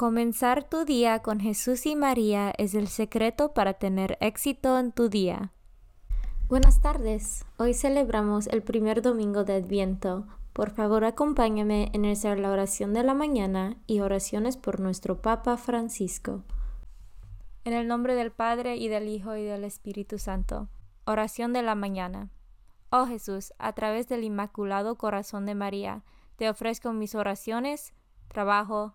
Comenzar tu día con Jesús y María es el secreto para tener éxito en tu día. Buenas tardes. Hoy celebramos el primer domingo de Adviento. Por favor, acompáñame en la oración de la mañana y oraciones por nuestro Papa Francisco. En el nombre del Padre y del Hijo y del Espíritu Santo. Oración de la mañana. Oh Jesús, a través del Inmaculado Corazón de María, te ofrezco mis oraciones, trabajo,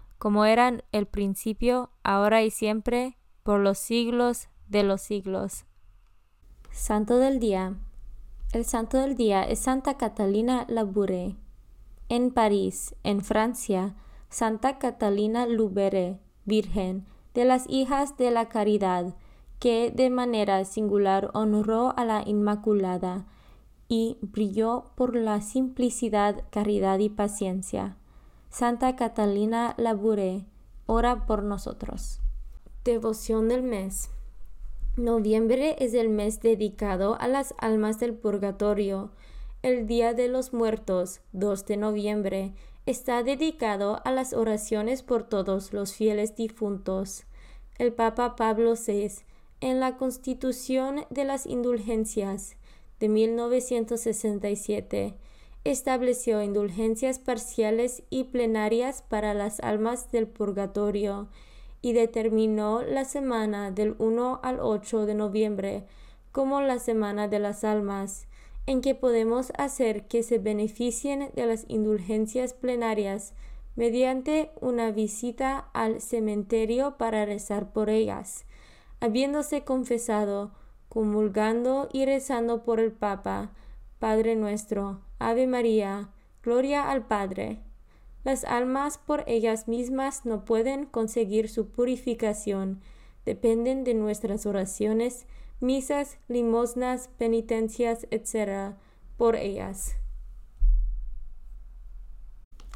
como eran el principio, ahora y siempre, por los siglos de los siglos. Santo del Día. El Santo del Día es Santa Catalina Labouré. En París, en Francia, Santa Catalina Lubere, Virgen, de las Hijas de la Caridad, que de manera singular honró a la Inmaculada y brilló por la simplicidad, caridad y paciencia. Santa Catalina Labure, ora por nosotros. Devoción del mes. Noviembre es el mes dedicado a las almas del purgatorio. El Día de los Muertos, 2 de noviembre, está dedicado a las oraciones por todos los fieles difuntos. El Papa Pablo VI, en la Constitución de las Indulgencias de 1967, estableció indulgencias parciales y plenarias para las almas del purgatorio y determinó la semana del 1 al 8 de noviembre como la semana de las almas, en que podemos hacer que se beneficien de las indulgencias plenarias mediante una visita al cementerio para rezar por ellas, habiéndose confesado, comulgando y rezando por el Papa, Padre nuestro, Ave María, Gloria al Padre. Las almas por ellas mismas no pueden conseguir su purificación, dependen de nuestras oraciones, misas, limosnas, penitencias, etc., por ellas.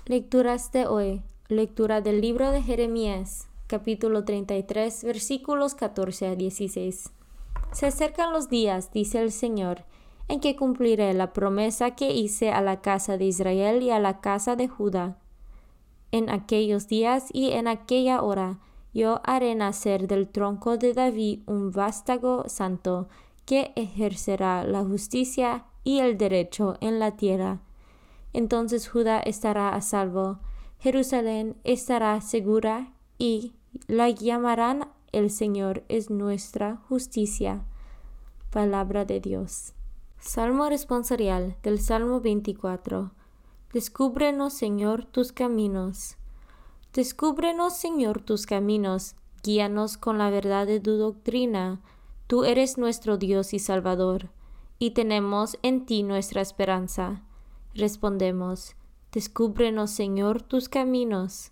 Lecturas de hoy. Lectura del libro de Jeremías, capítulo 33, versículos 14 a 16. Se acercan los días, dice el Señor, en que cumpliré la promesa que hice a la casa de Israel y a la casa de Judá. En aquellos días y en aquella hora yo haré nacer del tronco de David un vástago santo que ejercerá la justicia y el derecho en la tierra. Entonces Judá estará a salvo, Jerusalén estará segura y la llamarán el Señor es nuestra justicia. Palabra de Dios. Salmo responsorial del Salmo 24. Descúbrenos, Señor, tus caminos. Descúbrenos, Señor, tus caminos. Guíanos con la verdad de tu doctrina. Tú eres nuestro Dios y Salvador, y tenemos en ti nuestra esperanza. Respondemos, Descúbrenos, Señor, tus caminos,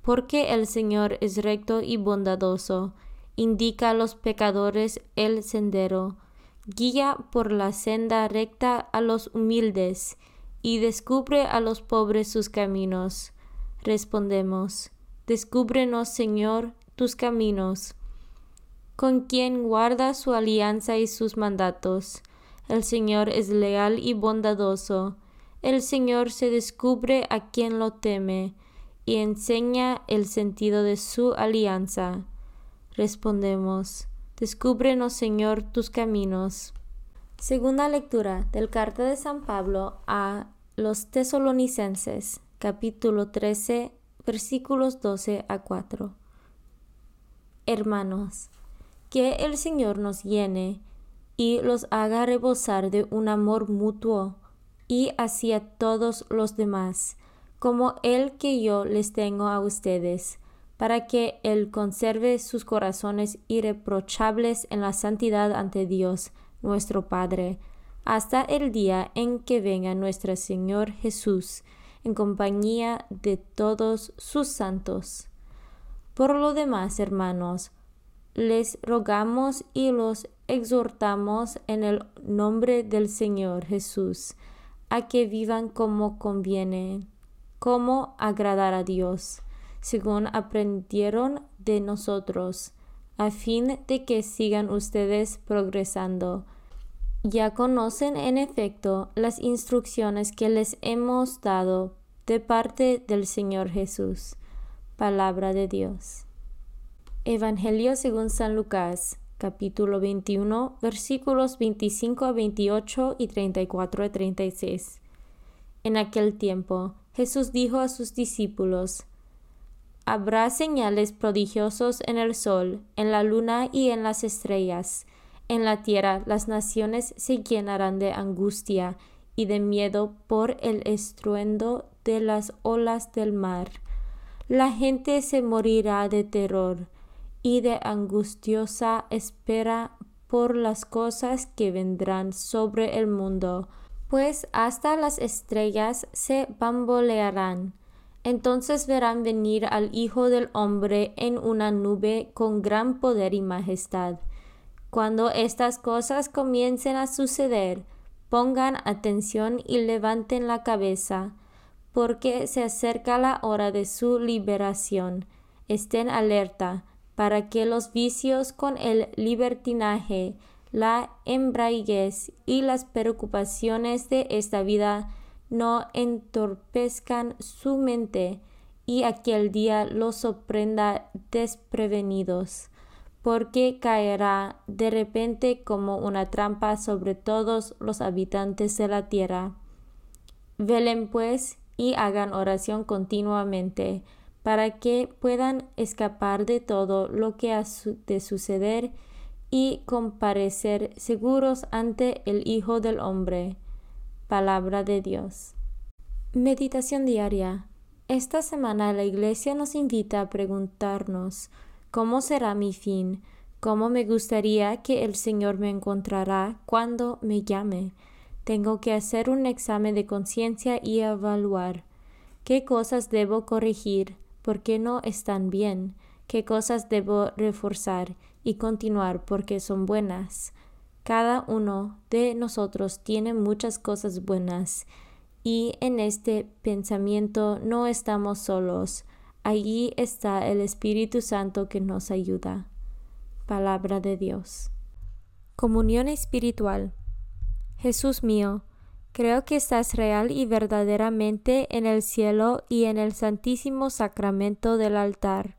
porque el Señor es recto y bondadoso, indica a los pecadores el sendero, guía por la senda recta a los humildes, y descubre a los pobres sus caminos. Respondemos, Descúbrenos, Señor, tus caminos. Con quien guarda su alianza y sus mandatos. El Señor es leal y bondadoso. El Señor se descubre a quien lo teme y enseña el sentido de su alianza. Respondemos, Descúbrenos, Señor, tus caminos. Segunda lectura del carta de San Pablo a los tesalonicenses, capítulo 13, versículos 12 a 4. Hermanos, que el Señor nos llene y los haga rebosar de un amor mutuo y hacia todos los demás, como el que yo les tengo a ustedes, para que Él conserve sus corazones irreprochables en la santidad ante Dios, nuestro Padre, hasta el día en que venga nuestro Señor Jesús, en compañía de todos sus santos. Por lo demás, hermanos, les rogamos y los exhortamos en el nombre del Señor Jesús, a que vivan como conviene, como agradar a Dios, según aprendieron de nosotros, a fin de que sigan ustedes progresando ya conocen en efecto las instrucciones que les hemos dado de parte del Señor Jesús. Palabra de Dios. Evangelio según San Lucas, capítulo 21, versículos 25 a 28 y 34 a 36. En aquel tiempo, Jesús dijo a sus discípulos, Habrá señales prodigiosos en el sol, en la luna y en las estrellas en la tierra las naciones se llenarán de angustia y de miedo por el estruendo de las olas del mar. La gente se morirá de terror y de angustiosa espera por las cosas que vendrán sobre el mundo, pues hasta las estrellas se bambolearán. Entonces verán venir al Hijo del Hombre en una nube con gran poder y majestad. Cuando estas cosas comiencen a suceder, pongan atención y levanten la cabeza, porque se acerca la hora de su liberación. Estén alerta para que los vicios con el libertinaje, la embraiguez y las preocupaciones de esta vida no entorpezcan su mente y aquel día los sorprenda desprevenidos porque caerá de repente como una trampa sobre todos los habitantes de la tierra. Velen pues y hagan oración continuamente, para que puedan escapar de todo lo que ha de suceder y comparecer seguros ante el Hijo del Hombre. Palabra de Dios. Meditación diaria. Esta semana la Iglesia nos invita a preguntarnos ¿Cómo será mi fin? ¿Cómo me gustaría que el Señor me encontrará cuando me llame? Tengo que hacer un examen de conciencia y evaluar qué cosas debo corregir, porque no están bien, qué cosas debo reforzar y continuar porque son buenas. Cada uno de nosotros tiene muchas cosas buenas y en este pensamiento no estamos solos. Allí está el Espíritu Santo que nos ayuda. Palabra de Dios. Comunión espiritual. Jesús mío, creo que estás real y verdaderamente en el cielo y en el santísimo sacramento del altar.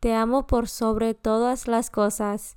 Te amo por sobre todas las cosas